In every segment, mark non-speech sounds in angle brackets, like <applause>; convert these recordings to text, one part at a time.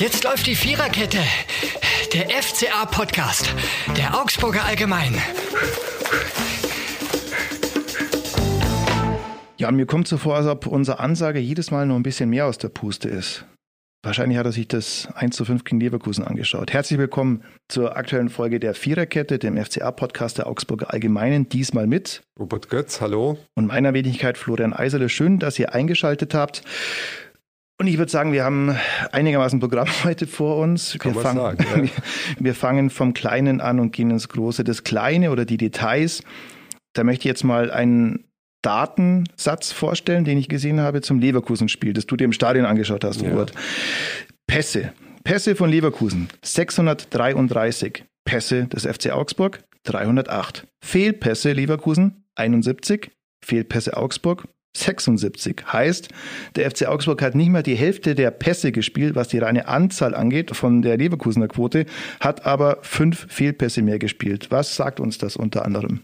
Jetzt läuft die Viererkette. Der FCA-Podcast. Der Augsburger Allgemein. Ja, mir kommt so vor, als ob unsere Ansage jedes Mal nur ein bisschen mehr aus der Puste ist. Wahrscheinlich hat er sich das 1 zu 5 gegen Leverkusen angeschaut. Herzlich willkommen zur aktuellen Folge der Viererkette, dem FCA-Podcast der Augsburger Allgemeinen. Diesmal mit Robert Götz, hallo. Und meiner Wenigkeit Florian Eiserle. Schön, dass ihr eingeschaltet habt. Und ich würde sagen, wir haben einigermaßen Programm <laughs> heute vor uns. Kann wir, fangen, sagen, ja. <laughs> wir fangen vom Kleinen an und gehen ins Große. Das Kleine oder die Details, da möchte ich jetzt mal einen Datensatz vorstellen, den ich gesehen habe zum Leverkusen-Spiel, das du dir im Stadion angeschaut hast, Ja. Robert. Pässe. Pässe von Leverkusen 633. Pässe des FC Augsburg 308. Fehlpässe Leverkusen 71. Fehlpässe Augsburg 76. Heißt, der FC Augsburg hat nicht mal die Hälfte der Pässe gespielt, was die reine Anzahl angeht von der Leverkusener Quote, hat aber fünf Fehlpässe mehr gespielt. Was sagt uns das unter anderem?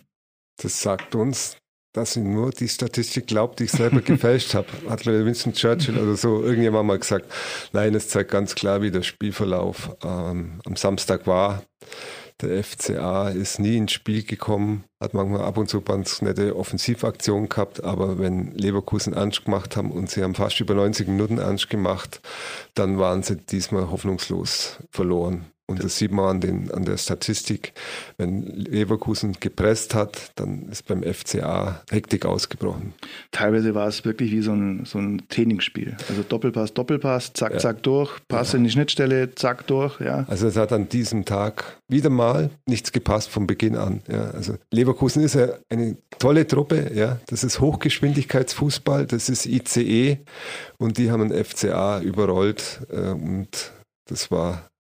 Das sagt uns, dass ich nur die Statistik glaubt, die ich selber <laughs> gefälscht habe. Hat glaube ich, Winston Churchill oder so irgendjemand mal gesagt. Nein, es zeigt ganz klar, wie der Spielverlauf ähm, am Samstag war. Der FCA ist nie ins Spiel gekommen, hat manchmal ab und zu ganz nette Offensivaktionen gehabt, aber wenn Leverkusen Ernst gemacht haben und sie haben fast über 90 Minuten Ernst gemacht, dann waren sie diesmal hoffnungslos verloren. Und das sieht man an, den, an der Statistik. Wenn Leverkusen gepresst hat, dann ist beim FCA Hektik ausgebrochen. Teilweise war es wirklich wie so ein, so ein Trainingsspiel. Also Doppelpass, Doppelpass, zack, Ja. zack durch, Pass in die Schnittstelle, zack durch, ja. Also es hat an diesem Tag wieder mal nichts gepasst von Beginn an. Ja, also Leverkusen ist ja eine tolle Truppe, ja. Das ist Hochgeschwindigkeitsfußball, das ist ICE und die haben den FCA überrollt äh, und das war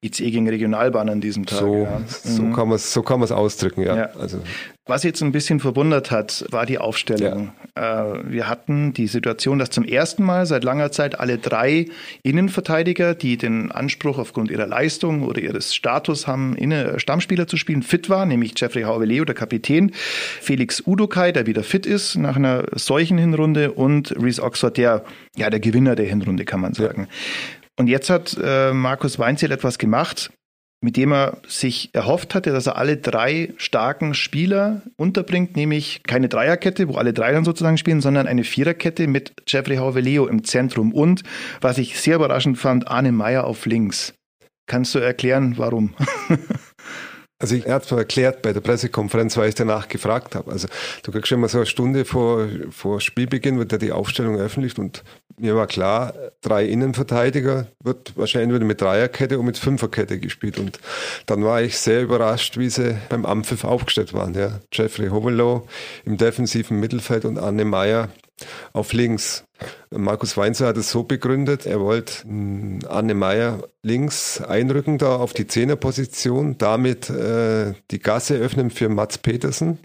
ICE gegen Regionalbahn an diesem Tag. so, ja. so Mhm. kann man es so kann ausdrücken, ja. Ja. Also Was jetzt ein bisschen verwundert hat, war die Aufstellung. Äh, wir hatten die Situation, dass zum ersten Mal seit langer Zeit alle drei Innenverteidiger, die den Anspruch aufgrund ihrer Leistung oder ihres Status haben, Inne Stammspieler zu spielen, fit waren, nämlich Jeffrey Hauveleo, der Kapitän, Felix Udokai, der wieder fit ist nach einer solchen Hinrunde und Reese Oxford, der ja der Gewinner der Hinrunde, kann man sagen. Und jetzt hat äh, Markus Weinzel etwas gemacht, mit dem er sich erhofft hatte, dass er alle drei starken Spieler unterbringt, nämlich keine Dreierkette, wo alle drei dann sozusagen spielen, sondern eine Viererkette mit Jeffrey Hauveleo im Zentrum und, was ich sehr überraschend fand, Arne Meyer auf links. Kannst du erklären, warum? <laughs> Also ich, hat mir erklärt bei der Pressekonferenz, weil ich danach gefragt habe. Also du kriegst immer so eine Stunde vor, vor Spielbeginn wird ja die Aufstellung eröffentlicht und mir war klar, drei Innenverteidiger wird wahrscheinlich wieder mit Dreierkette und mit Fünferkette gespielt. Und dann war ich sehr überrascht, wie sie beim Ampfiff aufgestellt waren. Ja. Jeffrey Hovelow im defensiven Mittelfeld und Anne Meyer auf links. Markus Weinzer hat es so begründet, er wollte mh, Anne Meyer links einrücken da auf die Zehnerposition, damit äh, die Gasse öffnen für Mats Petersen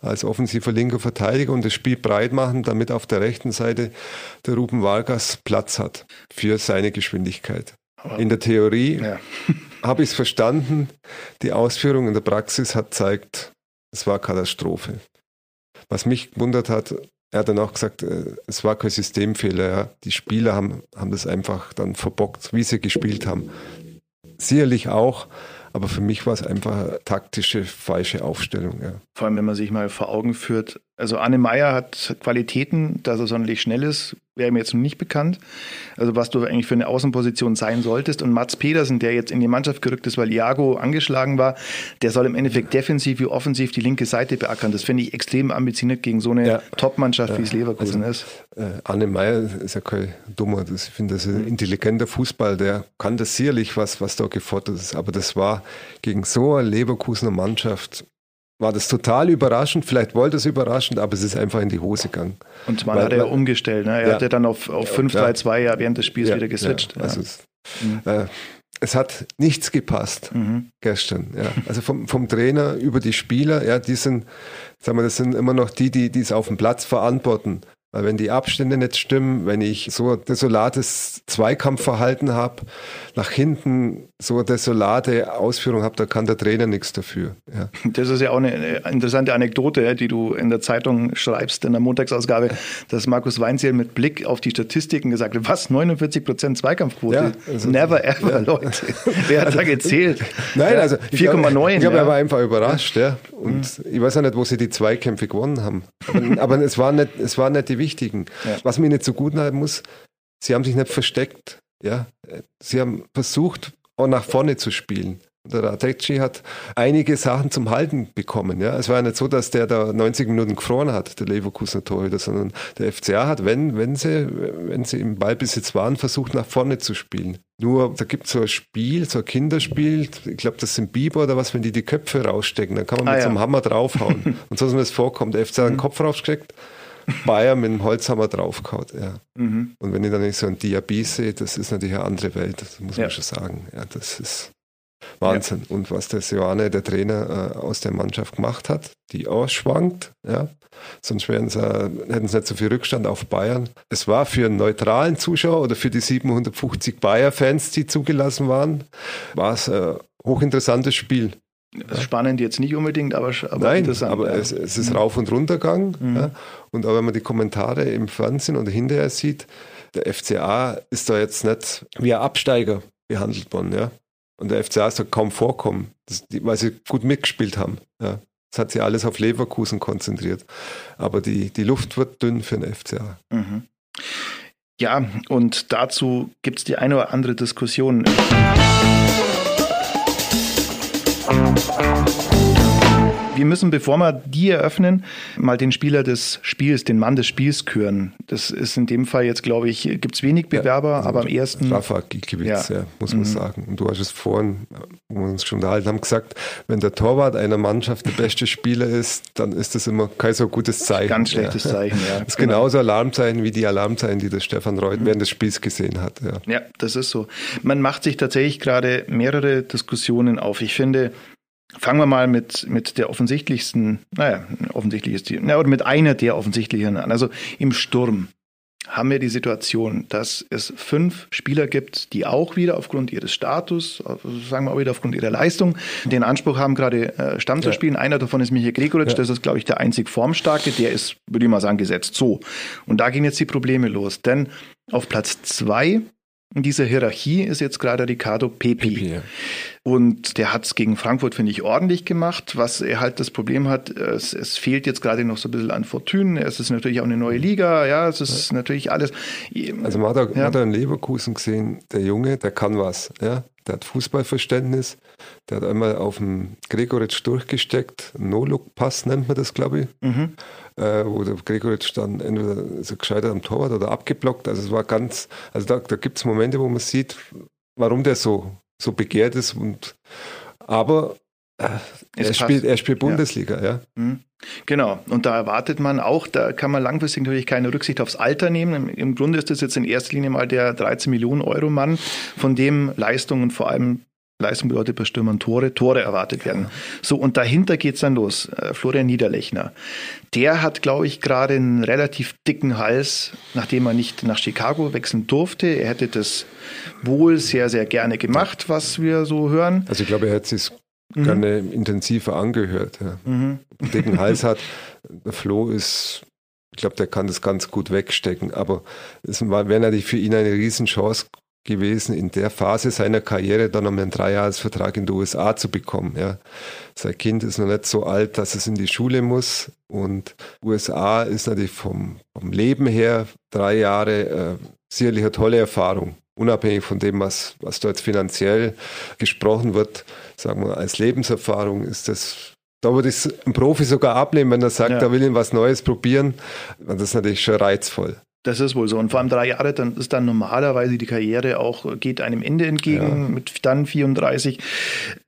als offensiver linker Verteidiger und das Spiel breit machen, damit auf der rechten Seite der Ruben Vargas Platz hat für seine Geschwindigkeit. In der Theorie Ja. <laughs> <laughs> habe ich es verstanden, die Ausführung in der Praxis hat zeigt, es war Katastrophe. Was mich gewundert hat, er hat dann auch gesagt, äh, es war kein Systemfehler. Ja. Die Spieler haben, haben das einfach dann verbockt, wie sie gespielt haben. Sicherlich auch, aber für mich war es einfach taktische falsche Aufstellung. Ja. Vor allem, wenn man sich mal vor Augen führt. Also Arne Meyer hat Qualitäten, dass er sonderlich schnell ist, wäre mir jetzt noch nicht bekannt. Also was du eigentlich für eine Außenposition sein solltest. Und Mats Pedersen, der jetzt in die Mannschaft gerückt ist, weil Iago angeschlagen war, der soll im Endeffekt defensiv wie offensiv die linke Seite beackern. Das finde ich extrem ambitioniert gegen so eine Ja. Top-Mannschaft, wie es Leverkusen Also, ist. Äh, Arne Meyer ist ja kein dummer, das, ich finde, das ist ein intelligenter Fußball, der kann das sicherlich, was, was da gefordert ist, aber das war gegen so eine Leverkusener Mannschaft, war das total überraschend, vielleicht wollte es überraschend, aber es ist einfach in die Hose gegangen. Und man weil- hat er ja umgestellt. Ne? Er Ja. hat ja dann auf, auf 5-3-2 ja während des Spiels wieder geswitcht. Ja, also es, Mhm. äh, es hat nichts gepasst Mhm. gestern. Ja. Also vom, vom Trainer über die Spieler, ja, die sind, sagen wir, das sind immer noch die, die die es auf dem Platz verantworten. Weil wenn die Abstände nicht stimmen, wenn ich so desolates Zweikampfverhalten habe, nach hinten so eine desolate Ausführung habe, da kann der Trainer nichts dafür. Ja. Das ist ja auch eine interessante Anekdote, die du in der Zeitung schreibst, in der Montagsausgabe, dass Markus Weinzierl mit Blick auf die Statistiken gesagt hat, was, 49 Prozent Zweikampfquote? Ja, also, Never ever, ja. Leute. Wer hat da gezählt? Nein, also 4,9. Ich glaube, glaub, er war einfach überrascht. Ja. Und mhm. ich weiß auch nicht, wo sie die Zweikämpfe gewonnen haben. Aber, aber es, waren nicht, es waren nicht die wichtigen. Ja. Was mir nicht so gut halten muss, sie haben sich nicht versteckt. Ja, sie haben versucht, auch nach vorne zu spielen. Der Radetzky hat einige Sachen zum Halten bekommen. Ja. Es war ja nicht so, dass der da 90 Minuten gefroren hat, der Leverkusener Torhüter, sondern der FCA hat, wenn, wenn, sie, wenn sie im Ballbesitz waren, versucht nach vorne zu spielen. Nur, da gibt es so ein Spiel, so ein Kinderspiel, ich glaube, das sind Biber oder was, wenn die die Köpfe rausstecken, dann kann man ah, mit ja. so einem Hammer draufhauen. <laughs> Und so, wie es vorkommt, der FCA hat den mhm. Kopf rausgesteckt, Bayern mit dem Holzhammer draufgehauen. Ja. Mhm. Und wenn ich dann nicht so ein Diaby sehe, das ist natürlich eine andere Welt, das muss ja. man schon sagen. Ja, das ist Wahnsinn. Ja. Und was der Sioane, der Trainer, äh, aus der Mannschaft gemacht hat, die ausschwankt, ja. Sonst wären sie, hätten sie nicht so viel Rückstand auf Bayern. Es war für einen neutralen Zuschauer oder für die 750 Bayer-Fans, die zugelassen waren, war es ein hochinteressantes Spiel. Spannend jetzt nicht unbedingt, aber, aber Nein, interessant. Aber ja. es, es, ist rauf und runter gegangen. Mhm. Ja. Und auch wenn man die Kommentare im Fernsehen oder hinterher sieht, der FCA ist da jetzt nicht wie ein Absteiger behandelt worden. Ja. Und der FCA ist da kaum vorkommen, weil sie gut mitgespielt haben. Ja. Das hat sich alles auf Leverkusen konzentriert. Aber die, die Luft wird dünn für den FCA. Mhm. Ja, und dazu gibt es die eine oder andere Diskussion. Wir müssen, bevor wir die eröffnen, mal den Spieler des Spiels, den Mann des Spiels küren. Das ist in dem Fall jetzt, glaube ich, gibt es wenig Bewerber, ja, also aber am ersten. Rafa Gikiewicz, ja. ja. muss man mhm. sagen. Und du hast es vorhin, wo wir uns schon unterhalten haben, gesagt, wenn der Torwart einer Mannschaft der beste Spieler ist, dann ist das immer kein so gutes Zeichen. Ganz schlechtes ja. Zeichen, ja. Das ist genau. genauso Alarmzeichen wie die Alarmzeichen, die der Stefan Reuth mhm. während des Spiels gesehen hat. Ja. ja, das ist so. Man macht sich tatsächlich gerade mehrere Diskussionen auf. Ich finde, Fangen wir mal mit, mit der offensichtlichsten, naja, offensichtlich ist die, na, oder mit einer der offensichtlichen an. Also im Sturm haben wir die Situation, dass es fünf Spieler gibt, die auch wieder aufgrund ihres Status, also sagen wir auch wieder aufgrund ihrer Leistung, den Anspruch haben, gerade äh, Stamm zu spielen. Einer davon ist Michael Gregoritsch, ja. das ist, glaube ich, der einzig Formstarke, der ist, würde ich mal sagen, gesetzt. So. Und da gehen jetzt die Probleme los. Denn auf Platz zwei in dieser Hierarchie ist jetzt gerade Ricardo Pepi. Pepi ja. Und der hat es gegen Frankfurt, finde ich, ordentlich gemacht. Was er halt das Problem hat, es, es fehlt jetzt gerade noch so ein bisschen an Fortune. Es ist natürlich auch eine neue Liga, ja, es ist ja. natürlich alles. Also man hat, auch, ja. man hat in Leverkusen gesehen, der Junge, der kann was, ja. Der hat Fußballverständnis, der hat einmal auf dem Gregoritsch durchgesteckt, No-Look-Pass nennt man das, glaube ich. Mhm äh, wo der Gregoritsch dann entweder so gescheitert am Torwart oder abgeblockt. Also es war ganz, also da, da gibt es Momente, wo man sieht, warum der so, so begehrt ist und aber äh, er, spielt, er spielt Bundesliga, ja. ja. Mhm. Genau, und da erwartet man auch, da kann man langfristig natürlich keine Rücksicht aufs Alter nehmen. Im Grunde ist das jetzt in erster Linie mal der 13 Millionen Euro Mann, von dem Leistungen vor allem Leistung bedeutet bei Stürmern Tore, Tore erwartet werden. So, und dahinter geht's dann los. Äh, Florian Niederlechner. Der hat, glaube ich, gerade einen relativ dicken Hals, nachdem er nicht nach Chicago wechseln durfte. Er hätte das wohl sehr, sehr gerne gemacht, was wir so hören. Also ich glaube, er hätte es mhm. gerne intensiver angehört. Ja. Mhm. Dicken Hals hat. Der Flo ist ich glaube, der kann das ganz gut wegstecken. Aber es wäre natürlich für ihn eine Riesenchance gewesen, in der Phase seiner Karriere dann um einen Dreijahresvertrag in die USA zu bekommen. Ja. Sein Kind ist noch nicht so alt, dass es in die Schule muss. Und USA ist natürlich vom, vom Leben her drei Jahre äh, sicherlich eine tolle Erfahrung. Unabhängig von dem, was, was dort finanziell gesprochen wird, sagen wir, als Lebenserfahrung ist das da würde ich ein Profi sogar abnehmen, wenn er sagt, ja. er will ihn was Neues probieren. Das ist natürlich schon reizvoll. Das ist wohl so. Und vor allem drei Jahre, dann ist dann normalerweise die Karriere auch, geht einem Ende entgegen ja. mit dann 34.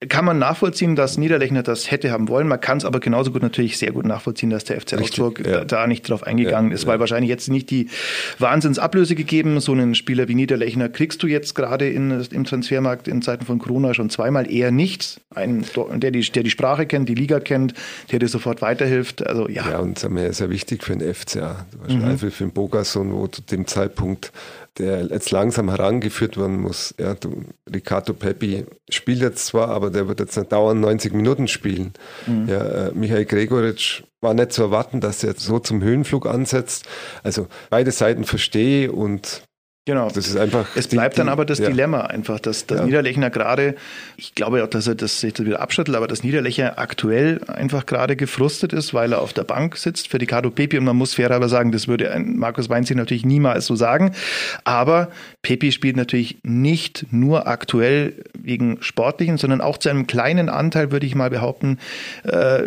Kann man nachvollziehen, dass Niederlechner das hätte haben wollen. Man kann es aber genauso gut natürlich sehr gut nachvollziehen, dass der FC Augsburg ja. da nicht drauf eingegangen ja, ist, weil wahrscheinlich jetzt nicht die Wahnsinnsablöse gegeben. So einen Spieler wie Niederlechner kriegst du jetzt gerade in, im Transfermarkt in Zeiten von Corona schon zweimal eher nichts. Einen, der die, der die Sprache kennt, die Liga kennt, der dir sofort weiterhilft. Also ja. Ja, und das ist ja wichtig für den FCA. Hast mhm. für den Bogason wo zu dem Zeitpunkt, der jetzt langsam herangeführt werden muss. Ja, du, Riccardo Peppi spielt jetzt zwar, aber der wird jetzt nicht dauernd 90 Minuten spielen. Mhm. Ja, äh, Michael Gregoritsch war nicht zu erwarten, dass er so zum Höhenflug ansetzt. Also beide Seiten verstehe und Genau. Das ist einfach. Es bleibt die, dann aber das ja. Dilemma einfach, dass, dass ja. Niederlechner gerade, ich glaube auch, dass er das sich das wieder abschüttelt, aber dass Niederlechner aktuell einfach gerade gefrustet ist, weil er auf der Bank sitzt für Ricardo Pepi und man muss fair aber sagen, das würde ein Markus Weinziel natürlich niemals so sagen. Aber Pepi spielt natürlich nicht nur aktuell wegen Sportlichen, sondern auch zu einem kleinen Anteil, würde ich mal behaupten, äh,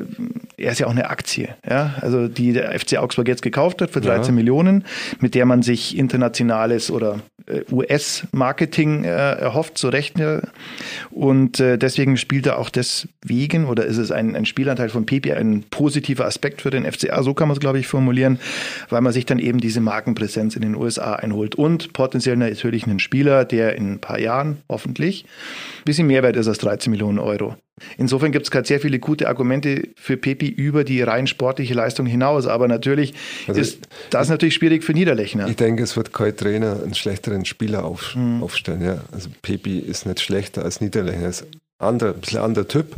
er ist ja auch eine Aktie, ja, also die der FC Augsburg jetzt gekauft hat für 13 ja. Millionen, mit der man sich internationales oder äh, US-Marketing äh, erhofft, zu Recht. Und äh, deswegen spielt er auch deswegen, oder ist es ein, ein Spielanteil von Pepe ein positiver Aspekt für den FCA, so kann man es, glaube ich, formulieren, weil man sich dann eben diese Markenpräsenz in den USA einholt. Und potenziell natürlich einen Spieler, der in ein paar Jahren hoffentlich ein bisschen mehr wert ist als 13 Millionen Euro. Insofern gibt es gerade sehr viele gute Argumente für Pepi über die rein sportliche Leistung hinaus. Aber natürlich also ist das ich, natürlich schwierig für Niederlechner. Ich denke, es wird kein Trainer einen schlechteren Spieler auf, mhm. aufstellen. Ja. Also Pepi ist nicht schlechter als Niederlechner. Er ist andere, ein bisschen anderer Typ.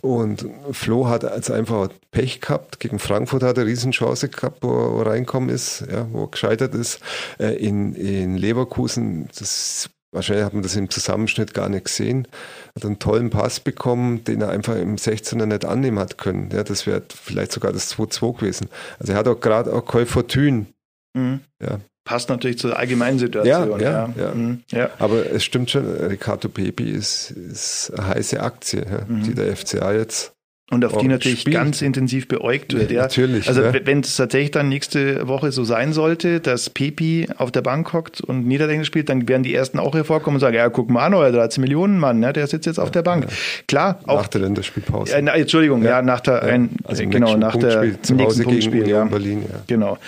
Und Flo hat als einfach Pech gehabt. Gegen Frankfurt hat er eine Riesenchance gehabt, wo er reinkommen ist, ja, wo er gescheitert ist. Äh, in, in Leverkusen, das Wahrscheinlich hat man das im Zusammenschnitt gar nicht gesehen. Hat einen tollen Pass bekommen, den er einfach im 16er nicht annehmen hat können. Ja, das wäre vielleicht sogar das 2-2 gewesen. Also er hat auch gerade auch Col Fortune. Mhm. Ja. Passt natürlich zur allgemeinen Situation. Ja, ja, ja. Mhm. ja. Aber es stimmt schon, Ricardo Pepi ist, ist eine heiße Aktie, mhm. die der FCA jetzt und auf oh, die natürlich spielt. ganz intensiv beäugt wird. Ja, natürlich. Also ja. wenn es tatsächlich dann nächste Woche so sein sollte, dass Pepi auf der Bank hockt und Niederländisch spielt, dann werden die ersten auch hervorkommen und sagen, ja, guck mal an, euer 13 Millionen Mann, ne, der sitzt jetzt auf der Bank. Ja. Klar, auch. Nach der Länderspielpause. Äh, na, Entschuldigung, ja, nach der, ein, also genau, nach der zu Hause gegen Union ja. Berlin. Ja. Genau.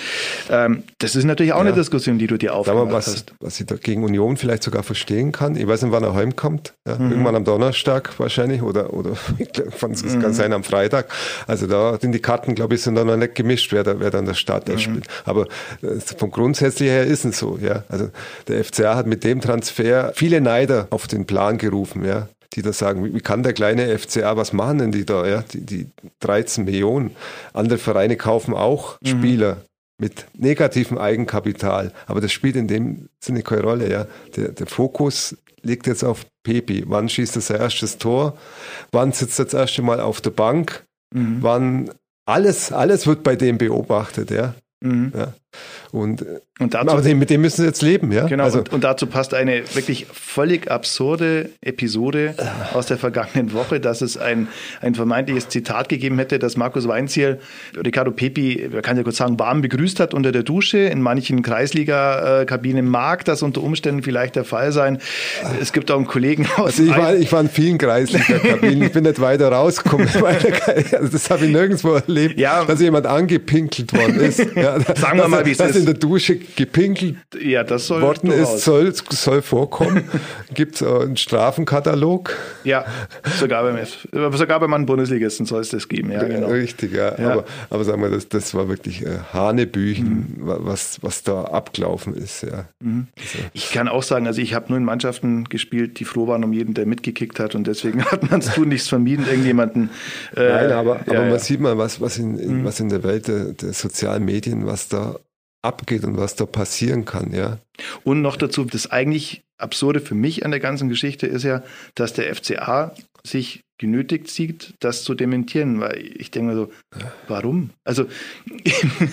Ähm, das ist natürlich auch eine Diskussion, die du dir aufgemacht was, hast. Was ich da gegen Union vielleicht sogar verstehen kann. Ich weiß nicht, wann er heimkommt. Mhm. Irgendwann am Donnerstag wahrscheinlich oder, oder <laughs> es mhm. kann sein am Freitag. Also da sind die Karten, glaube ich, sind dann noch nicht gemischt, wer da, wer dann der Starter mhm. spielt. Aber äh, vom Grundsätzlichen her ist es so, ja. Also der FCA hat mit dem Transfer viele Neider auf den Plan gerufen, ja die da sagen, wie kann der kleine FCA, was machen denn die da? Ja? Die, die 13 Millionen. Andere Vereine kaufen auch mhm. Spieler mit negativem Eigenkapital, aber das spielt in dem Sinne keine Rolle. Ja? Der, der Fokus liegt jetzt auf Pepi. Wann schießt er sein erstes Tor? Wann sitzt er das erste Mal auf der Bank? Mhm. Wann alles, alles wird bei dem beobachtet, ja. Mhm. ja. Und, und dazu, aber mit dem müssen sie jetzt leben, ja. Genau, also, und, und, dazu passt eine wirklich völlig absurde Episode aus der vergangenen Woche, dass es ein, ein vermeintliches Zitat gegeben hätte, dass Markus Weinziel Ricardo Pepi, man kann ja kurz sagen, warm begrüßt hat unter der Dusche. In manchen Kreisliga-Kabinen mag das unter Umständen vielleicht der Fall sein. Es gibt auch einen Kollegen aus. Also ich, war, ich war in vielen Kreisliga-Kabinen, ich bin nicht weiter rausgekommen. also das habe ich nirgendwo erlebt, ja, dass jemand angepinkelt worden ist. <laughs> Ja, sagen wir mal, wie es dass in der Dusche gepinkelt ja, das soll worden ist, soll, soll vorkommen. <laughs> Gibt es einen Strafenkatalog? Ja, sogar beim, sogar beim Mann Bundesligisten soll es das geben. Ja, genau. Richtig, ja. ja. Aber, aber sagen wir, das, das war wirklich äh, Hanebüchen, mhm. was, was da abgelaufen ist. Ja. Mhm. Also. Ich kann auch sagen, also ich habe nur in Mannschaften gespielt, die froh waren um jeden, der mitgekickt hat und deswegen <laughs> hat man es tun nichts vermieden, irgendjemanden. Äh, Nein, aber, aber man sieht mal, was, was, in, in mhm. was in der Welt der, der sozialen Medien, was da abgeht und was da passieren kann, ja. Und noch dazu, das eigentlich Absurde für mich an der ganzen Geschichte ist ja, dass der FCA sich genötigt sieht, das zu dementieren, weil ich denke mir so, warum? Also,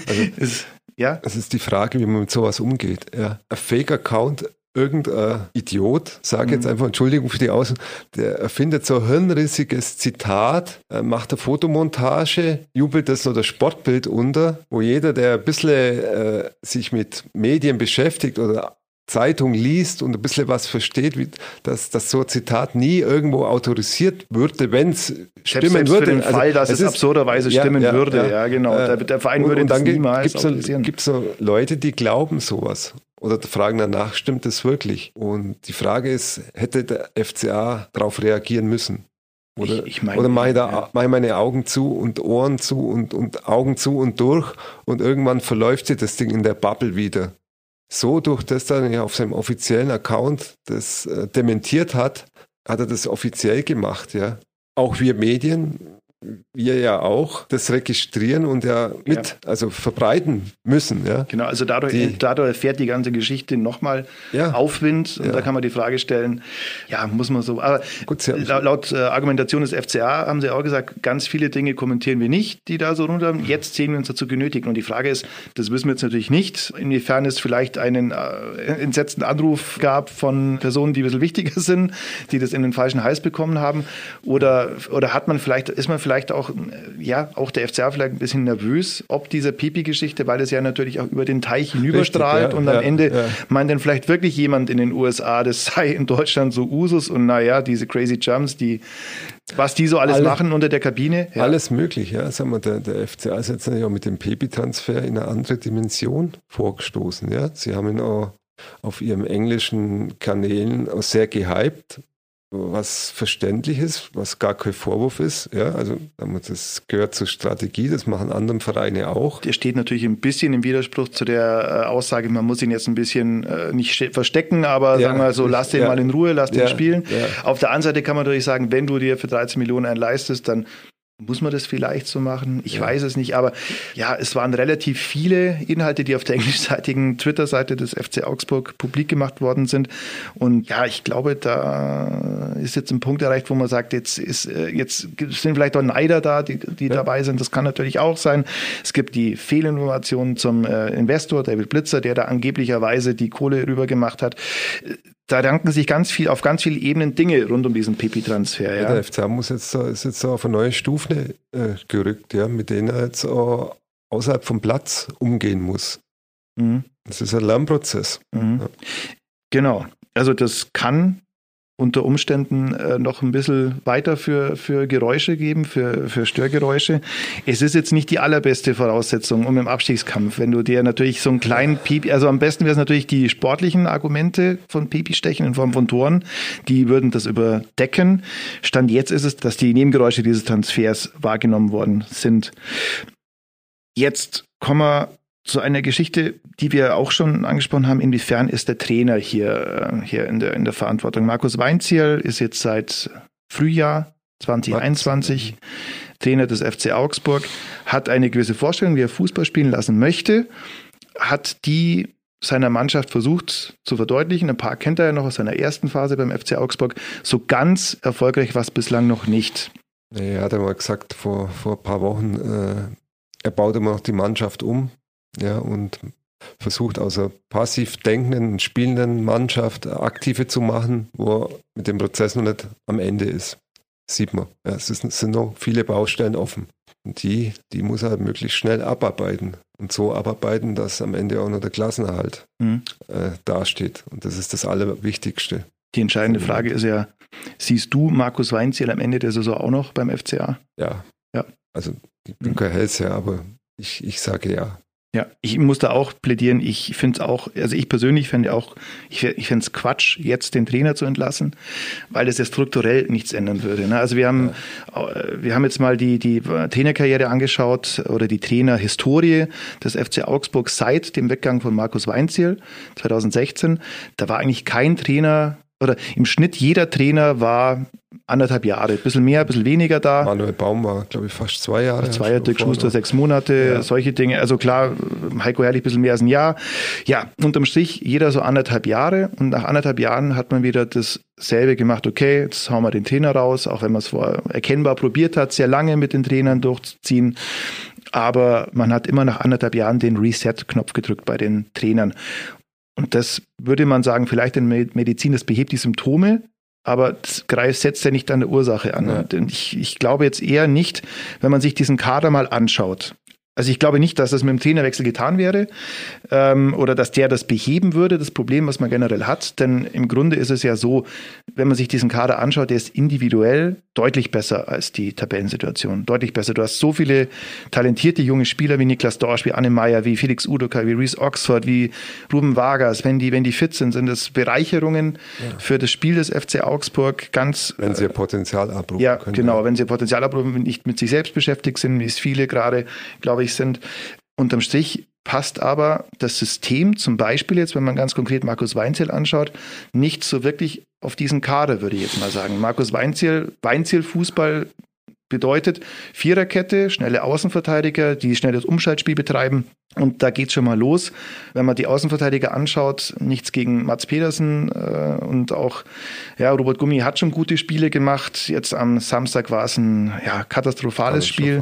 also <laughs> es, ja. Es ist die Frage, wie man mit sowas umgeht. Ja. Ein Fake-Account irgendein Idiot, sage jetzt mhm. einfach Entschuldigung für die Außen, der erfindet so ein hirnrissiges Zitat, macht eine Fotomontage, jubelt das noch das Sportbild unter, wo jeder, der ein bisschen äh, sich mit Medien beschäftigt oder Zeitung liest und ein bisschen was versteht, wie, dass, dass so ein Zitat nie irgendwo autorisiert würde, wenn es stimmen selbst würde. Für den also, Fall, dass es, es absurderweise ja, stimmen ja, würde, ja, ja genau. Äh, der, der, Verein und, würde und das niemals gibt's autorisieren. Gibt es so Leute, die glauben sowas oder fragen danach, stimmt das wirklich? Und die Frage ist, hätte der FCA darauf reagieren müssen? Oder, ich, ich mein, oder mache ich da ja. mach ich meine Augen zu und Ohren zu und, und Augen zu und durch und irgendwann verläuft sich das Ding in der Bubble wieder so durch das dann ja auf seinem offiziellen Account das äh, dementiert hat, hat er das offiziell gemacht, ja. Auch wir Medien wir ja auch das registrieren und ja mit, ja. also verbreiten müssen. Ja. Genau, also dadurch, die, dadurch erfährt die ganze Geschichte nochmal ja. Aufwind und ja. da kann man die Frage stellen, ja, muss man so, aber Gut, laut, laut äh, Argumentation des FCA haben sie auch gesagt, ganz viele Dinge kommentieren wir nicht, die da so runter, jetzt sehen wir uns dazu genötigt und die Frage ist, das wissen wir jetzt natürlich nicht, inwiefern es vielleicht einen äh, entsetzten Anruf gab von Personen, die ein bisschen wichtiger <laughs> sind, die das in den falschen Hals bekommen haben oder, oder hat man vielleicht, ist man vielleicht vielleicht auch, ja, auch der FCA vielleicht ein bisschen nervös, ob diese Pipi-Geschichte, weil es ja natürlich auch über den Teich hinüberstrahlt Richtig, ja, und am ja, Ende ja. meint dann vielleicht wirklich jemand in den USA, das sei in Deutschland so Usus und naja, diese crazy Jumps, die, was die so alles Alle, machen unter der Kabine. Ja. Alles möglich, ja. Sagen wir, der, der FCA ist jetzt natürlich auch mit dem Pipi-Transfer in eine andere Dimension vorgestoßen, ja. Sie haben ihn auch auf ihren englischen Kanälen auch sehr gehypt, was verständlich ist, was gar kein Vorwurf ist. Ja, also das gehört zur Strategie, das machen andere Vereine auch. Der steht natürlich ein bisschen im Widerspruch zu der äh, Aussage, man muss ihn jetzt ein bisschen äh, nicht verstecken, aber ja, sagen wir so, lass den ja. mal in Ruhe, lass den spielen. Auf der anderen Seite kann man natürlich sagen, wenn du dir für 13 Millionen einen leistest, dann muss man das vielleicht so machen? Ich ja. weiß es nicht, aber ja, es waren relativ viele Inhalte, die auf der <laughs> englischseitigen Twitter-Seite des FC Augsburg publik gemacht worden sind. Und ja, ich glaube, da ist jetzt ein Punkt erreicht, wo man sagt, jetzt ist, äh, jetzt sind vielleicht auch Neider da, die, die ja. dabei sind. Das kann natürlich auch sein. Es gibt die Fehlinformationen zum äh, Investor, David Blitzer, der da angeblicherweise die Kohle rübergemacht hat da ranken sich ganz viel auf ganz vielen Ebenen Dinge rund um diesen Pipi-Transfer. Ja. ja. der FCA muss jetzt, ist jetzt auf eine neue Stufe äh, gerückt, ja, mit denen er jetzt auch außerhalb vom Platz umgehen muss. Mhm. Das ist ein Lernprozess. Mhm. Ja. Genau. Also das kann unter Umständen äh, noch ein bisschen weiter für, für Geräusche geben, für, für Störgeräusche. Es ist jetzt nicht die allerbeste Voraussetzung um im Abstiegskampf, wenn du dir natürlich so einen kleinen Pipi, also am besten wäre es natürlich die sportlichen Argumente von Pipi-Stechen in Form von Toren, die würden das überdecken. Stand jetzt ist es, dass die Nebengeräusche dieses Transfers wahrgenommen worden sind. Jetzt kommen wir zu einer Geschichte, die wir auch schon angesprochen haben, inwiefern ist der Trainer hier, äh, hier in, der, in der Verantwortung. Markus Weinziel ist jetzt seit Frühjahr 2021 Trainer des FC Augsburg, hat eine gewisse Vorstellung, wie er Fußball spielen lassen möchte, hat die seiner Mannschaft versucht zu verdeutlichen. Ein paar kennt er ja noch aus seiner ersten Phase beim FC Augsburg. So ganz erfolgreich war es bislang noch nicht. Er hat einmal gesagt vor, vor ein paar Wochen, äh, er baut immer noch die Mannschaft um ja, und versucht aus einer passiv denkenden, spielenden Mannschaft aktive zu machen, wo er mit dem Prozess noch nicht am Ende ist. Sieht man. Ja, es, ist, es sind noch viele Baustellen offen. Und die, die muss er möglichst schnell abarbeiten. Und so abarbeiten, dass am Ende auch noch der Klassenerhalt mhm. äh, dasteht. Und das ist das Allerwichtigste. Die entscheidende Frage ist ja, siehst du Markus Weinziel am Ende der Saison auch noch beim FCA? Ja. ja. Also ich bin mhm. kein Hellseher, aber ich, ich sage ja. Ja, ich muss da auch plädieren. Ich finde es auch, also ich persönlich finde auch, ich, ich finde es Quatsch, jetzt den Trainer zu entlassen, weil es ja strukturell nichts ändern würde. Ne? Also wir haben, ja. Äh, wir haben jetzt mal die, die Trainerkarriere angeschaut oder die Trainerhistorie des FC Augsburg seit dem Weggang von Markus Weinziel 2016. Da war eigentlich kein Trainer oder im Schnitt jeder Trainer war anderthalb Jahre, ein bisschen mehr, ein bisschen weniger da. Manuel Baum war, glaube ich, fast zwei Jahre. Zwei Jahre, Dirk Schuster sechs Monate, ja. solche Dinge. Also klar, Heiko Herrlich ein bisschen mehr als ein Jahr. Ja, unterm Strich jeder so anderthalb Jahre und nach anderthalb Jahren hat man wieder dasselbe gemacht. Okay, jetzt hauen wir den Trainer raus, auch wenn man es vorher erkennbar probiert hat, sehr lange mit den Trainern durchzuziehen. Aber man hat immer nach anderthalb Jahren den Reset-Knopf gedrückt bei den Trainern. Und das würde man sagen, vielleicht in Medizin, das behebt die Symptome, aber das setzt ja nicht an der Ursache an. Ja. Ich, ich glaube jetzt eher nicht, wenn man sich diesen Kader mal anschaut. Also ich glaube nicht, dass das mit dem Trainerwechsel getan wäre ähm, oder dass der das beheben würde, das Problem, was man generell hat. Denn im Grunde ist es ja so, wenn man sich diesen Kader anschaut, der ist individuell deutlich besser als die Tabellensituation. Deutlich besser. Du hast so viele talentierte junge Spieler wie Niklas Dorsch, wie Anne Meyer, wie Felix Udoka, wie Reese Oxford, wie Ruben Vargas. Wenn die, wenn die fit sind, sind das Bereicherungen ja. für das Spiel des FC Augsburg ganz. Wenn sie ihr Potenzial abrufen ja, können. Genau, ja. wenn sie ihr Potenzial abrufen, nicht mit sich selbst beschäftigt sind, wie es viele gerade, glaube ich, sind. Unterm Strich passt aber das System zum Beispiel jetzt, wenn man ganz konkret Markus Weinzel anschaut, nicht so wirklich auf diesen Kader, würde ich jetzt mal sagen. Markus Weinzel, Weinzel Fußball bedeutet Viererkette, schnelle Außenverteidiger, die schnelles Umschaltspiel betreiben. Und da geht schon mal los. Wenn man die Außenverteidiger anschaut, nichts gegen Mats Pedersen äh, und auch ja, Robert Gummi hat schon gute Spiele gemacht. Jetzt am Samstag war es ein ja, katastrophales Spiel.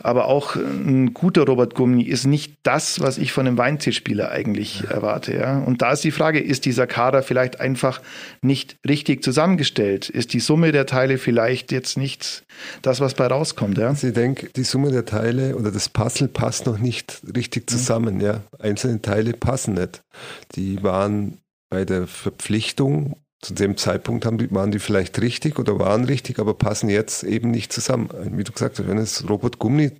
Aber auch ein guter Robert Gummi ist nicht das, was ich von einem Weinzielspieler eigentlich ja. erwarte. Ja? Und da ist die Frage, ist dieser Kader vielleicht einfach nicht richtig zusammengestellt? Ist die Summe der Teile vielleicht jetzt nicht das, was bei rauskommt? Ja? Also ich denke, die Summe der Teile oder das Puzzle passt noch nicht richtig richtig zusammen, ja. Einzelne Teile passen nicht. Die waren bei der Verpflichtung, zu dem Zeitpunkt haben die, waren die vielleicht richtig oder waren richtig, aber passen jetzt eben nicht zusammen. Wie du gesagt hast, wenn es Robert Gummi,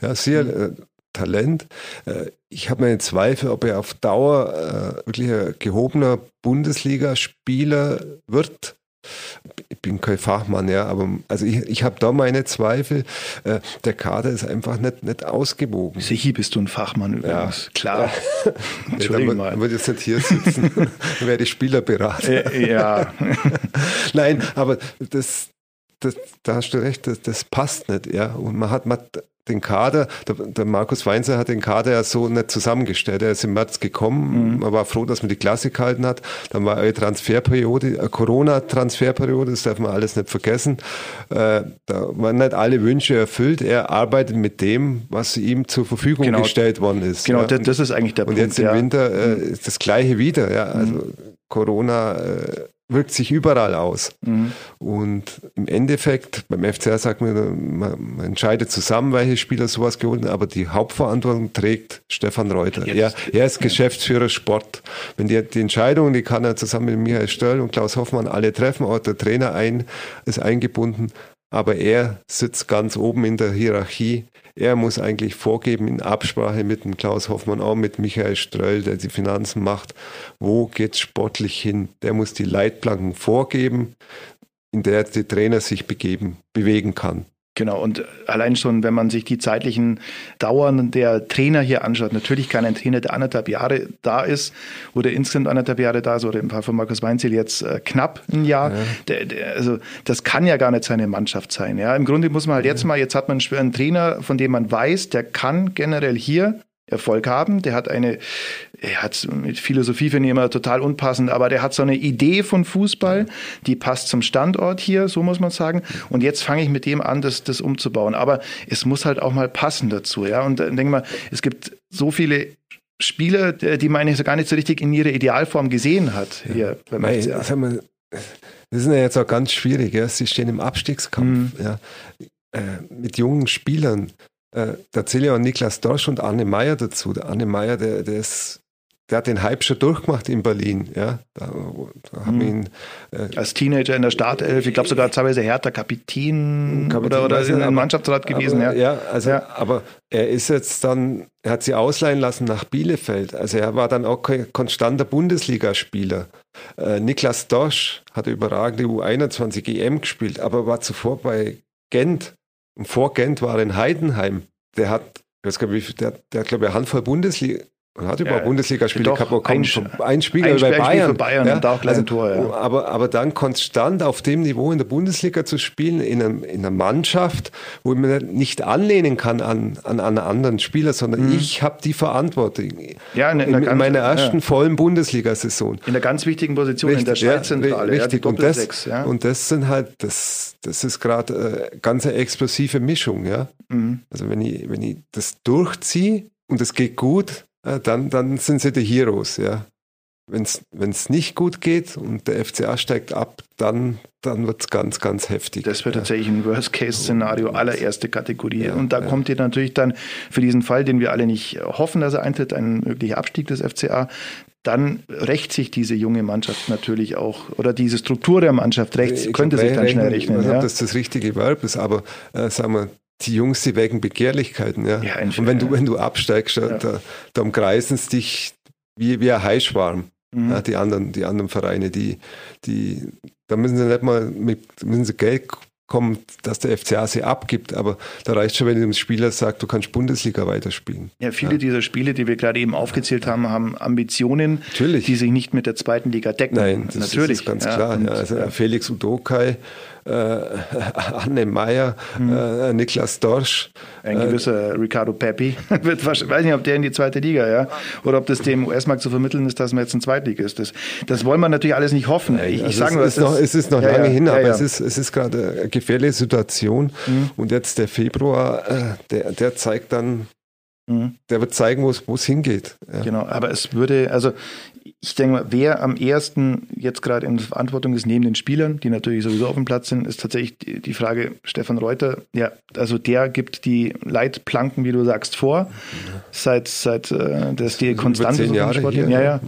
ja, sehr mhm. äh, Talent. Äh, ich habe meine Zweifel, ob er auf Dauer äh, wirklich ein gehobener Bundesligaspieler wird ich bin kein Fachmann, ja, aber also ich, ich habe da meine Zweifel. Äh, der Kader ist einfach nicht, nicht ausgewogen. Sicher bist du ein Fachmann übrigens. Ja. <laughs> Klar. Entschuldigung mal. würde jetzt nicht hier sitzen, <laughs> dann wäre ich Spielerberater. Äh, ja. <laughs> Nein, aber das, das, da hast du recht, das, das passt nicht, ja. Und man hat, man, den Kader, der, der, Markus Weinzer hat den Kader ja so nicht zusammengestellt. Er ist im März gekommen, mhm. man war froh, dass man die Klasse gehalten hat. Dann war eine Transferperiode, eine Corona-Transferperiode, das darf man alles nicht vergessen. Äh, da waren nicht alle Wünsche erfüllt. Er arbeitet mit dem, was ihm zur Verfügung genau. gestellt worden ist. Genau, ja. das ist eigentlich der Und Punkt. Und jetzt im ja. Winter äh, mhm. ist das Gleiche wieder. Ja. Also mhm. Corona äh, wirkt sich überall aus. Mhm. Und im Endeffekt, beim FCR sagt man, man, entscheidet zusammen, welche Spieler sowas geholt haben, aber die Hauptverantwortung trägt Stefan Reuter. Er, er ist Geschäftsführer Sport. Wenn die, die Entscheidung, die kann er zusammen mit Michael Störl und Klaus Hoffmann alle treffen, auch der Trainer ein, ist eingebunden, aber er sitzt ganz oben in der Hierarchie er muss eigentlich vorgeben in Absprache mit dem Klaus Hoffmann, auch mit Michael Ströll, der die Finanzen macht, wo geht es sportlich hin. Der muss die Leitplanken vorgeben, in der die Trainer sich begeben, bewegen kann. Genau, und allein schon, wenn man sich die zeitlichen Dauern der Trainer hier anschaut, natürlich kann ein Trainer, der anderthalb Jahre da ist oder insgesamt anderthalb Jahre da ist oder im Fall von Markus Weinzel jetzt äh, knapp ein Jahr, ja. der, der, also das kann ja gar nicht seine Mannschaft sein. Ja, Im Grunde muss man halt jetzt mal, jetzt hat man einen Trainer, von dem man weiß, der kann generell hier Erfolg haben. Der hat eine, er hat mit Philosophie finde ich immer total unpassend, aber der hat so eine Idee von Fußball, die passt zum Standort hier, so muss man sagen. Und jetzt fange ich mit dem an, das, das umzubauen. Aber es muss halt auch mal passen dazu, ja. Und dann denke mal, es gibt so viele Spieler, die man eigentlich so gar nicht so richtig in ihrer Idealform gesehen hat. Ja. Hier beim Nein, wir, das ist ja jetzt auch ganz schwierig. Ja. Sie stehen im Abstiegskampf. Mhm. Ja. Äh, mit jungen Spielern äh, da zähle ich auch Niklas Dorsch und Arne Meyer dazu. Der Arne Meyer, der, der ist der hat den Hype schon durchgemacht in Berlin. Ja, da, da haben mhm. ihn äh, als Teenager in der Startelf, ich glaube sogar teilweise Hertha Kapitän, Kapitän oder, oder in einem Mannschaftsrat gewesen. Aber, ja. ja, also ja. aber er ist jetzt dann, er hat sie ausleihen lassen nach Bielefeld. Also er war dann auch konstanter Bundesligaspieler. Äh, Niklas Dosch hat überragende U21 EM gespielt, aber war zuvor bei Gent und vor Gent war er in Heidenheim. Der hat, ich weiß gar nicht, der, der hat, glaube ich, eine Handvoll Bundesliga, man hat überhaupt ja, Bundesligaspiele gehabt, ein, ein Spiel ein Spiel bei Bayern. Für Bayern ja, und auch also, Tor, ja. aber, aber dann konstant auf dem Niveau in der Bundesliga zu spielen, in, einem, in einer Mannschaft, wo man nicht anlehnen kann an, an einen anderen Spieler, sondern mhm. ich habe die Verantwortung. Ja, in, in, in, in meiner ersten vollen Bundesliga-Saison. In der ganz wichtigen Position, richtig, in der Schaltzentrale. Ja, richtig, und, das, und das sind halt, das, das ist gerade äh, ganz eine explosive Mischung, ja. Mhm. Also wenn ich, wenn ich das durchziehe und es geht gut, dann, dann sind sie die Heroes, ja. wenn es nicht gut geht und der FCA steigt ab, dann, dann wird es ganz, ganz heftig. Das wird ja. tatsächlich ein Worst-Case-Szenario allererste Kategorie. Ja, und da ja. kommt ihr natürlich dann für diesen Fall, den wir alle nicht hoffen, dass er eintritt, ein möglicher Abstieg des FCA, dann rächt sich diese junge Mannschaft natürlich auch, oder diese Struktur der Mannschaft rächt, könnte sich dann schnell rechnen. Ich weiß nicht, ob das das richtige Verb ist, aber äh, sagen wir, die Jungs, die wecken Begehrlichkeiten. Ja. ja und wenn du, wenn du absteigst, ja. da, da umkreisen es dich wie, wie ein Heischwarm. Mhm. Ja, die anderen, die anderen Vereine, die, die, da müssen sie nicht mal mit, müssen sie Geld kommen, dass der FCA sie abgibt, aber da reicht schon, wenn dem Spieler sagt, du kannst Bundesliga weiterspielen. Ja, viele ja. dieser Spiele, die wir gerade eben aufgezählt haben, haben Ambitionen, Natürlich. die sich nicht mit der zweiten Liga decken. Nein, das Natürlich. ist ganz klar. Und, also Felix Udokai <laughs> Anne Meyer, mhm. äh, Niklas Dorsch. Ein gewisser äh, Ricardo Pepi. <laughs> Wird weiß nicht, ob der in die zweite Liga, ja. Oder ob das dem US-Markt zu vermitteln ist, dass man jetzt ein Zweitliga ist. Das, wollen wir natürlich alles nicht hoffen. Nein, ich, also sage nur, es ist, noch, es ist noch ja, lange ja, hin, aber ja, es ist, es ist gerade eine gefährliche Situation. Mhm. Und jetzt der Februar, äh, der, der zeigt dann, mhm. der wird zeigen, wo es hingeht. Genau, aber es würde, also ich denke mal, wer am ersten jetzt gerade in Verantwortung ist, neben den Spielern, die natürlich sowieso auf dem Platz sind, ist tatsächlich die Frage Stefan Reuter. Ja, also der gibt die Leitplanken, wie du sagst, vor. Seit, seit äh, das die Konstante zehn Jahre hier, ja, ja.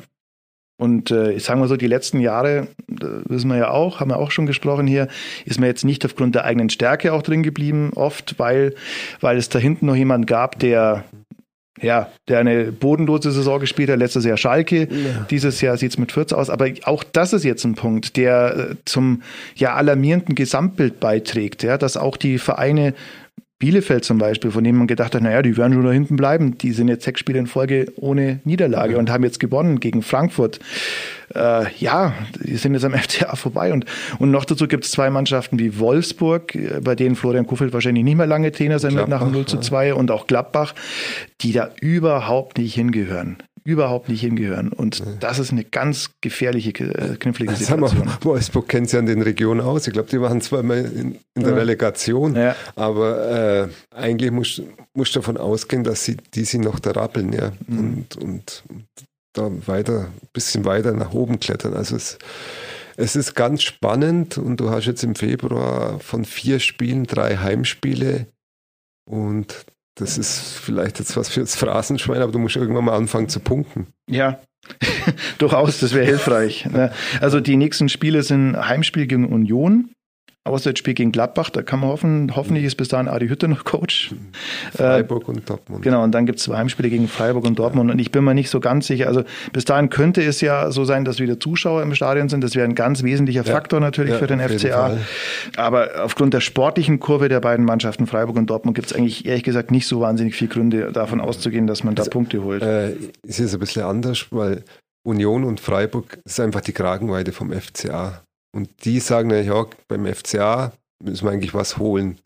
Und äh, ich sage mal so, die letzten Jahre, wissen wir ja auch, haben wir auch schon gesprochen hier, ist man jetzt nicht aufgrund der eigenen Stärke auch drin geblieben, oft, weil, weil es da hinten noch jemand gab, der ja, der eine bodenlose Saison gespielt hat, letztes Jahr Schalke, ja. dieses Jahr sieht es mit 14 aus, aber auch das ist jetzt ein Punkt, der äh, zum ja alarmierenden Gesamtbild beiträgt, ja, dass auch die Vereine Bielefeld zum Beispiel, von dem man gedacht hat, naja, die werden schon da hinten bleiben. Die sind jetzt sechs Spiele in Folge ohne Niederlage ja. und haben jetzt gewonnen gegen Frankfurt. Äh, ja, die sind jetzt am <laughs> FCA vorbei. Und, und noch dazu gibt es zwei Mannschaften wie Wolfsburg, äh, bei denen Florian Kuffelt wahrscheinlich nicht mehr lange Trainer sein wird nach dem 0 zu 2 ja. und auch Gladbach, die da überhaupt nicht hingehören überhaupt nicht hingehören. Und das ist eine ganz gefährliche, äh, knifflige Situation. Mal, Wolfsburg kennt sich an den Regionen aus. Ich glaube, die waren zwar mal in, in der ja. Relegation, ja. aber äh, eigentlich muss, muss davon ausgehen, dass sie die sie noch da rappeln, ja. Mhm. Und, und, und da weiter, ein bisschen weiter nach oben klettern. Also es, es ist ganz spannend und du hast jetzt im Februar von vier Spielen drei Heimspiele und das ist vielleicht jetzt was fürs Phrasenschwein, aber du musst irgendwann mal anfangen zu punkten. Ja, <laughs> durchaus, das wäre hilfreich. Ne? Also die nächsten Spiele sind Heimspiel gegen Union, Auswärtsspiel gegen Gladbach, da kann man hoffen, hoffentlich ist bis dahin Adi Hütte noch Coach. <laughs> Freiburg äh, und Dortmund. Genau, und dann gibt es zwei Heimspiele gegen Freiburg und Dortmund. Und ich bin mir nicht so ganz sicher. Also bis dahin könnte es ja so sein, dass wieder Zuschauer im Stadion sind. Das wäre ein ganz wesentlicher ja, Faktor natürlich ja, für den FCA. Aber aufgrund der sportlichen Kurve der beiden Mannschaften, Freiburg und Dortmund, gibt es eigentlich ehrlich gesagt nicht so wahnsinnig viele Gründe, davon auszugehen, dass man da also, Punkte holt. Äh, es ist ein bisschen anders, weil Union und Freiburg ist einfach die Kragenweite vom FCA. Und die sagen ja, beim FCA müssen wir eigentlich was holen.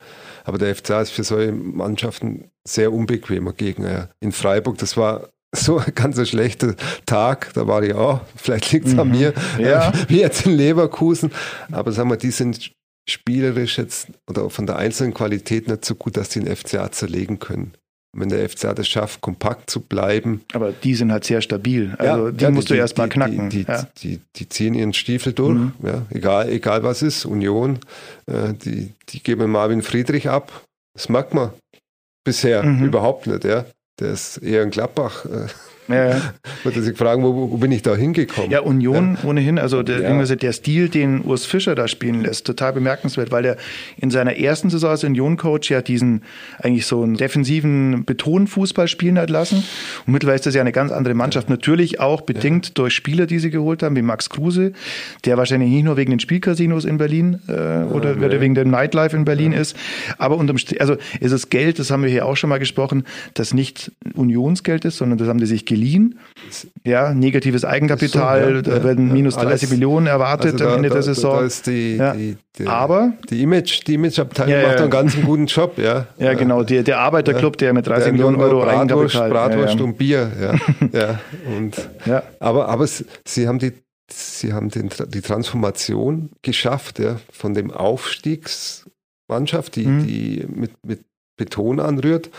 Aber der FCA ist für solche Mannschaften sehr unbequemer Gegner. In Freiburg, das war <laughs> so ein ganz schlechter Tag. Da war ich auch, vielleicht liegt es mhm. an mir, ja. <laughs> wie jetzt in Leverkusen. Aber sagen wir, die sind spielerisch jetzt oder von der einzelnen Qualität nicht so gut, dass die den FCA zerlegen können wenn der FCA das schafft, kompakt zu bleiben. Aber die sind halt sehr stabil. Also ja, die ja, musst die, du erst mal knacken. Die, ja. die, die, ziehen ihren Stiefel durch, mhm. ja, egal, egal was ist. Union, äh, die, die geben Marvin Friedrich ab. Das mag man bisher mhm. überhaupt nicht. Ja. Der ist eher ein Gladbach. Äh, ja, ja. <laughs> Würde sich fragen, wo, wo, bin ich da hingekommen? Ja, Union ja. ohnehin, also der, ja. der Stil, den Urs Fischer da spielen lässt, total bemerkenswert, weil der in seiner ersten Saison als Union-Coach ja diesen eigentlich so einen defensiven Betonfußball spielen hat lassen. Und mittlerweile ist das ja eine ganz andere Mannschaft. Natürlich auch bedingt durch Spieler, die sie geholt haben, wie Max Kruse, der wahrscheinlich nicht nur wegen den Spielcasinos in Berlin äh, oder, nee. oder wegen dem Nightlife in Berlin ist, aber unterm Strich, also ist es Geld, das haben wir hier auch schon mal gesprochen, das nicht Unionsgeld ist, sondern das haben die sich geliehen geliehen. Ja, negatives Eigenkapital, so, ja, da werden minus 30 alles, Millionen erwartet also da, am Ende der Saison. Da ist die, ja. die, die, Aber die Image, die Imageabteilung ja, macht einen ganz <laughs> guten Job, ja. Ja, genau, der, der Arbeiterclub, der mit 30 der Millionen Euro Bratwurst, Eigenkapital. Bratwurst und Bier, ja. <laughs> ja. Und, ja. Aber, aber sie haben die Sie haben den, die Transformation geschafft ja, von dem Aufstiegsmannschaft, die, mhm. die mit, mit Beton anrührt,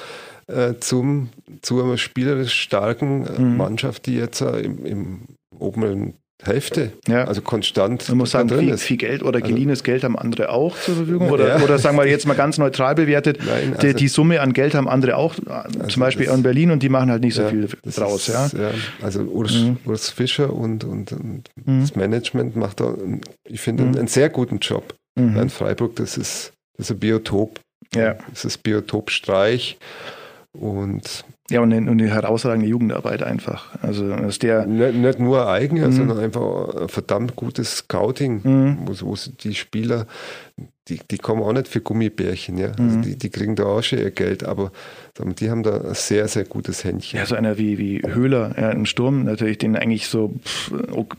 äh, zum, zu einer spielerisch starken äh, mhm. Mannschaft, die jetzt äh, im, im oberen Hälfte, ja. also konstant. Man muss sagen, viel, viel, Geld oder geliehenes also, Geld haben andere auch zur Verfügung. Oder, ja. oder sagen wir jetzt mal ganz neutral bewertet, Nein, also, die, die, Summe an Geld haben andere auch, also zum Beispiel in Berlin und die machen halt nicht so ja, viel draus. Ist, ja. Also Urs, mhm. Urs Fischer und, und, und mhm. das Management macht da, ich finde, mhm. einen, sehr guten Job. Mhm. In Freiburg, das ist, das ist ein Biotop. Ja. Das ist Biotop Streich. Und ja, und eine, und eine herausragende Jugendarbeit einfach. Also ist der nicht, nicht nur eigene, mhm. sondern einfach ein verdammt gutes Scouting, mhm. wo, wo die Spieler die, die kommen auch nicht für Gummibärchen, ja. Also mhm. die, die kriegen da auch schon ihr Geld, aber die haben da ein sehr, sehr gutes Händchen. Ja, so einer wie, wie Höhler, ja, im Sturm, natürlich, den eigentlich so pff,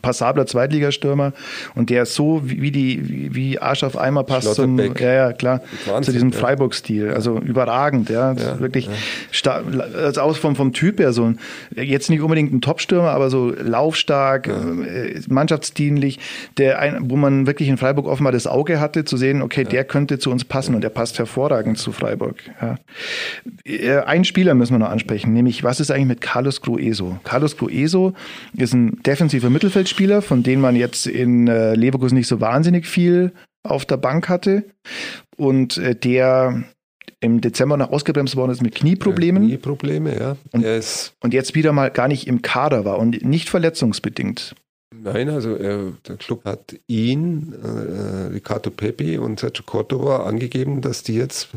passabler Zweitligastürmer und der so wie die, wie Arsch auf Eimer passt zum, ja, ja, klar, Wahnsinn, zu diesem Freiburg-Stil. Also überragend, ja. ja wirklich ja. also aus vom, vom Typ her so ein, jetzt nicht unbedingt ein Top-Stürmer, aber so laufstark, ja. äh, mannschaftsdienlich, der ein, wo man wirklich in Freiburg offenbar das Auge hatte, zu sehen, okay, okay, der könnte zu uns passen und der passt hervorragend zu Freiburg. Ja. Äh, einen Spieler müssen wir noch ansprechen, nämlich was ist eigentlich mit Carlos Grueso? Carlos Grueso ist ein defensiver Mittelfeldspieler, von dem man jetzt in äh, Leverkusen nicht so wahnsinnig viel auf der Bank hatte und äh, der im Dezember noch ausgebremst worden ist mit Knieproblemen. Knieprobleme, ja. Und, und, jetzt wieder mal gar nicht im Kader war und nicht verletzungsbedingt. Nein, also er, der Club hat ihn, äh, Ricardo Pepe und Sergio Cordova angegeben, dass die jetzt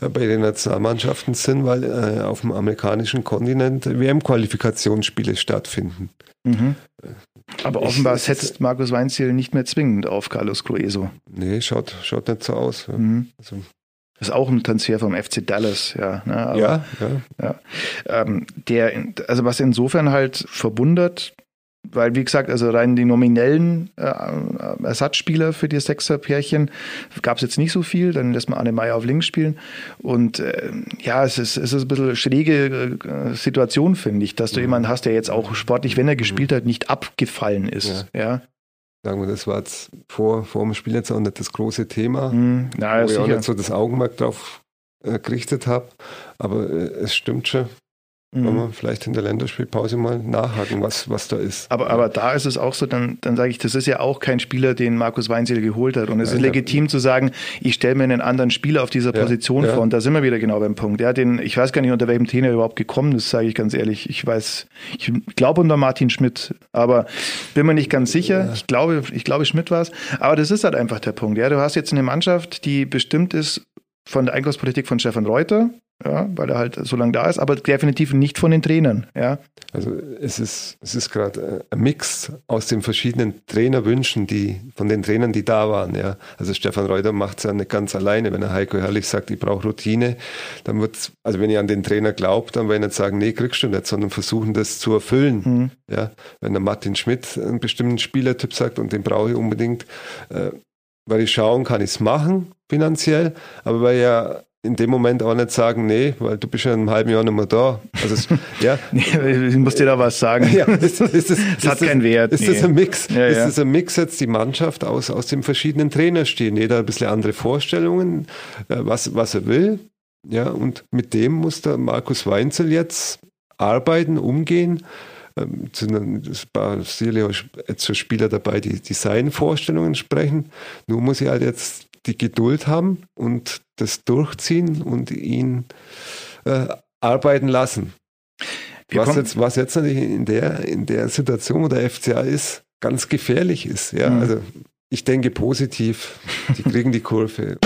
äh, bei den Nationalmannschaften sind, weil äh, auf dem amerikanischen Kontinent WM-Qualifikationsspiele stattfinden. Mhm. Aber ich, offenbar setzt Markus Weinziel nicht mehr zwingend auf Carlos Crueso. Nee, schaut, schaut nicht so aus. Mhm. Also, das ist auch ein Transfer vom FC Dallas, ja. Ne? Aber, ja, ja. ja. Ähm, der, also was insofern halt verwundert, weil, wie gesagt, also rein die nominellen äh, Ersatzspieler für die Sechser-Pärchen gab es jetzt nicht so viel. Dann lässt man Anne Meyer auf links spielen. Und äh, ja, es ist, es ist ein bisschen schräge äh, Situation, finde ich, dass du mhm. jemanden hast, der jetzt auch sportlich, wenn er gespielt hat, nicht abgefallen ist. Ja. ja. Sagen wir, das war jetzt vor, vor dem Spiel jetzt auch nicht das große Thema, mhm. Na, wo ich auch nicht so das Augenmerk drauf äh, gerichtet habe. Aber äh, es stimmt schon, Mhm. Wollen wir vielleicht in der Länderspielpause mal nachhaken, was, was da ist. Aber, aber da ist es auch so, dann, dann sage ich, das ist ja auch kein Spieler, den Markus Weinziel geholt hat. Und es Nein, ist legitim zu sagen, ich stelle mir einen anderen Spieler auf dieser Position ja, ja. vor. Und da sind wir wieder genau beim Punkt. Ja, den, ich weiß gar nicht, unter welchem Trainer überhaupt gekommen ist, sage ich ganz ehrlich. Ich weiß, ich glaube unter Martin Schmidt, aber bin mir nicht ganz sicher. Ja. Ich glaube, ich glaube, Schmidt war es. Aber das ist halt einfach der Punkt. Ja, du hast jetzt eine Mannschaft, die bestimmt ist von der Einkaufspolitik von Stefan Reuter, ja, weil er halt so lange da ist, aber definitiv nicht von den Trainern. Ja. Also es ist, es ist gerade ein Mix aus den verschiedenen Trainerwünschen, die von den Trainern, die da waren. Ja. Also Stefan Reuter macht es ja nicht ganz alleine. Wenn er Heiko Herrlich sagt, ich brauche Routine, dann wird also wenn ihr an den Trainer glaubt, dann werden er nicht sagen, nee, kriegst du nicht, sondern versuchen das zu erfüllen. Mhm. Ja. Wenn der Martin Schmidt einen bestimmten Spielertyp sagt und den brauche ich unbedingt, äh, weil ich schauen, kann ich es machen finanziell, aber weil ja in dem Moment auch nicht sagen, nee, weil du bist ja in einem halben Jahr nicht mehr da. Also es, ja. <laughs> ich muss dir da was sagen. Ja, ist, ist das, das hat keinen Wert. Ist nee. das ein Mix? Ja, ist ja. das ein Mix jetzt die Mannschaft aus, aus den verschiedenen Trainerstilen? Jeder ein bisschen andere Vorstellungen, äh, was, was er will. Ja, und mit dem muss der Markus Weinzel jetzt arbeiten, umgehen. Ähm, es waren sicherlich jetzt so Spieler dabei, die, die seinen Vorstellungen sprechen. Nur muss ich halt jetzt die Geduld haben und das durchziehen und ihn äh, arbeiten lassen. was jetzt, was jetzt natürlich in der, in der Situation, wo der FCA ist, ganz gefährlich ist. Ja, mhm. also ich denke positiv. Die <laughs> kriegen die Kurve.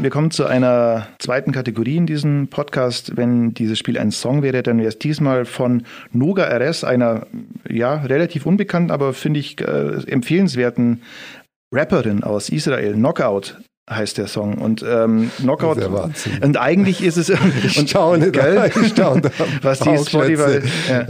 Wir kommen zu einer zweiten Kategorie in diesem Podcast. Wenn dieses Spiel ein Song wäre, dann wäre es diesmal von Noga RS, einer ja relativ unbekannten, aber finde ich äh, empfehlenswerten Rapperin aus Israel. Knockout heißt der Song und ähm, Knockout und eigentlich ist es <laughs> und staune gell, ich staune <laughs> was die Spotify ja.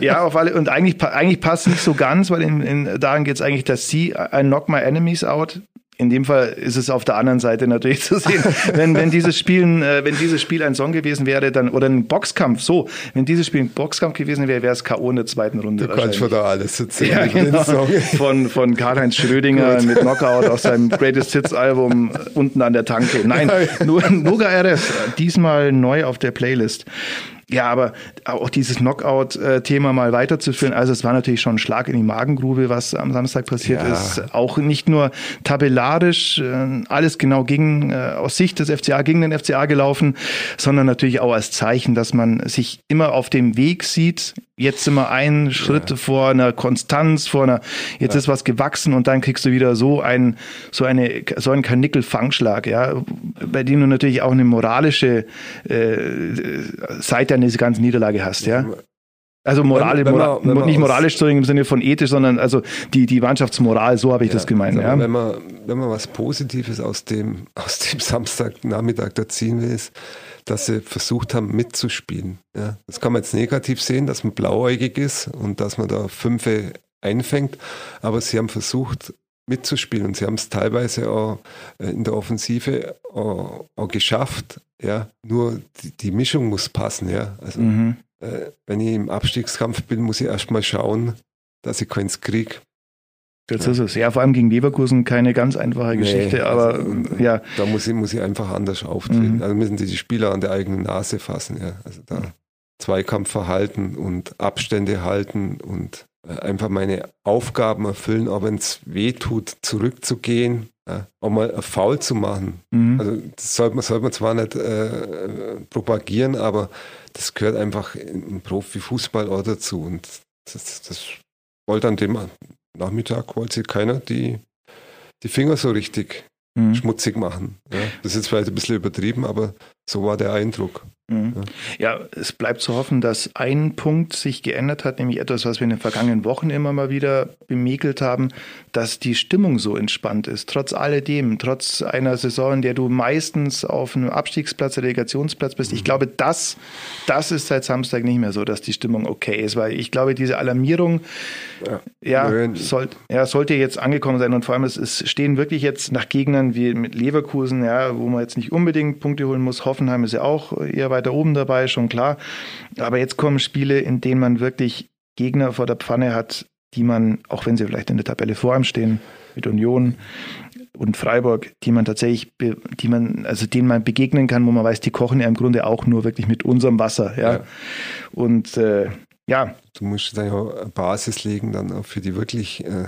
ja auf alle und eigentlich eigentlich passt nicht so ganz weil in, in daran geht es eigentlich dass sie ein Knock My Enemies Out in dem Fall ist es auf der anderen Seite natürlich zu sehen. <laughs> wenn, wenn dieses Spiel, äh, wenn dieses Spiel ein Song gewesen wäre, dann, oder ein Boxkampf, so, wenn dieses Spiel ein Boxkampf gewesen wäre, wäre es K.O. in der zweiten Runde. Du kannst schon da alles erzählen. Ja, genau. Von, von Karl-Heinz Schrödinger mit Knockout aus seinem Greatest Hits Album unten an der Tanke. Nein, nur Noga RF, diesmal neu auf der Playlist. Ja, aber auch dieses Knockout-Thema mal weiterzuführen, also es war natürlich schon ein Schlag in die Magengrube, was am Samstag passiert ja. ist. Auch nicht nur tabellarisch, äh, alles genau gegen, äh, aus Sicht des FCA gegen den FCA gelaufen, sondern natürlich auch als Zeichen, dass man sich immer auf dem Weg sieht, jetzt sind wir einen Schritt ja. vor einer Konstanz, vor einer, jetzt ja. ist was gewachsen und dann kriegst du wieder so ein, so eine, so einen Karnickel-Fangschlag, ja, bei dem du natürlich auch eine moralische äh, Seite an dieser ganzen Niederlage hast, ja. Also moral, wenn, wenn man, wenn man nicht moralisch im Sinne von ethisch, sondern also die, die Mannschaftsmoral, so habe ich ja, das gemeint. Ja. Wenn, man, wenn man was Positives aus dem, <laughs> aus dem Samstagnachmittag da ziehen will, ist, dass sie versucht haben mitzuspielen. Ja. Das kann man jetzt negativ sehen, dass man blauäugig ist und dass man da Fünfe einfängt, aber sie haben versucht mitzuspielen und sie haben es teilweise auch äh, in der Offensive auch, auch geschafft. Ja, nur die, die, Mischung muss passen. Ja, also mhm. äh, wenn ich im Abstiegskampf bin, muss ich erstmal schauen, dass ich keins kriege. Das ja. ist es. Ja, vor allem gegen Leverkusen keine ganz einfache Geschichte, nee, aber also, ja. Da muss ich, muss einfach anders auftreten. Mhm. Also müssen die, die Spieler an der eigenen Nase fassen, ja. Also da Zweikampf verhalten und Abstände halten und äh, einfach meine Aufgaben erfüllen, auch wenn es weh tut, zurückzugehen, ja, auch mal Foul zu machen. Mhm. Also das sollte man, sollte man zwar nicht äh, propagieren, aber das gehört einfach im Profifußball auch dazu. Und das, das wollte an dem Nachmittag wollte keiner die, die Finger so richtig mhm. schmutzig machen. Ja. Das ist jetzt vielleicht ein bisschen übertrieben, aber so war der Eindruck. Mhm. Ja. es bleibt zu hoffen, dass ein Punkt sich geändert hat, nämlich etwas, was wir in den vergangenen Wochen immer mal wieder bemäkelt haben, dass die Stimmung so entspannt ist. Trotz alledem, trotz einer Saison, in der du meistens auf einem Abstiegsplatz, Relegationsplatz bist. Ich mhm. glaube, das, das ist seit Samstag nicht mehr so, dass die Stimmung okay ist, weil ich glaube, diese Alarmierung, ja, ja, soll, ja sollte jetzt angekommen sein und vor allem es, es stehen wirklich jetzt nach Gegnern wie mit Leverkusen, ja, wo man jetzt nicht unbedingt Punkte holen muss. Hoffenheim ist ja auch eher weiter oben dabei, schon klar. Aber jetzt kommen Spiele, in denen man wirklich Gegner vor der Pfanne hat, die man, auch wenn sie vielleicht in der Tabelle vor einem stehen, mit Union und Freiburg, die man tatsächlich, die man, also denen man begegnen kann, wo man weiß, die kochen ja im Grunde auch nur wirklich mit unserem Wasser, ja. ja. Und äh, ja. Du musst dann ja eine Basis legen, dann auch für die wirklich äh,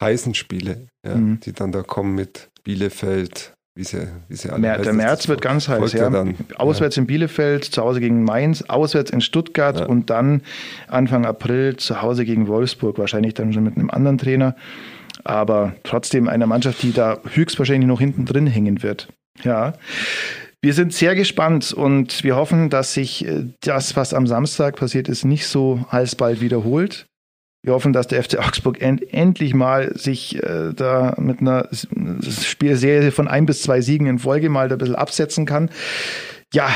heißen Spiele, ja, mhm. die dann da kommen mit Bielefeld, wie sie, wie sie alle Der März wird ganz heiß, ja. Dann, auswärts ja. in Bielefeld, zu Hause gegen Mainz, auswärts in Stuttgart ja. und dann Anfang April zu Hause gegen Wolfsburg, wahrscheinlich dann schon mit einem anderen Trainer. Aber trotzdem eine Mannschaft, die da höchstwahrscheinlich noch hinten drin hängen wird. Ja. Wir sind sehr gespannt und wir hoffen, dass sich äh, das, was am Samstag passiert ist, nicht so alsbald wiederholt. Wir hoffen, dass der FC Augsburg end endlich mal sich äh, da mit einer Spielserie von ein bis zwei Siegen in Folge mal ein bisschen absetzen kann. Ja,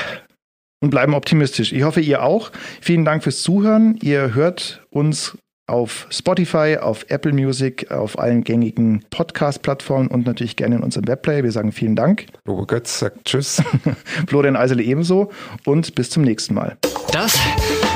und bleiben optimistisch. Ich hoffe, ihr auch. Vielen Dank fürs Zuhören. Ihr hört uns auf Spotify, auf Apple Music, auf allen gängigen Podcast-Plattformen und natürlich gerne in unserem Webplayer. Wir sagen vielen Dank. Robert Götz sagt Tschüss. <laughs> Florian Eisele ebenso und bis zum nächsten Mal. Das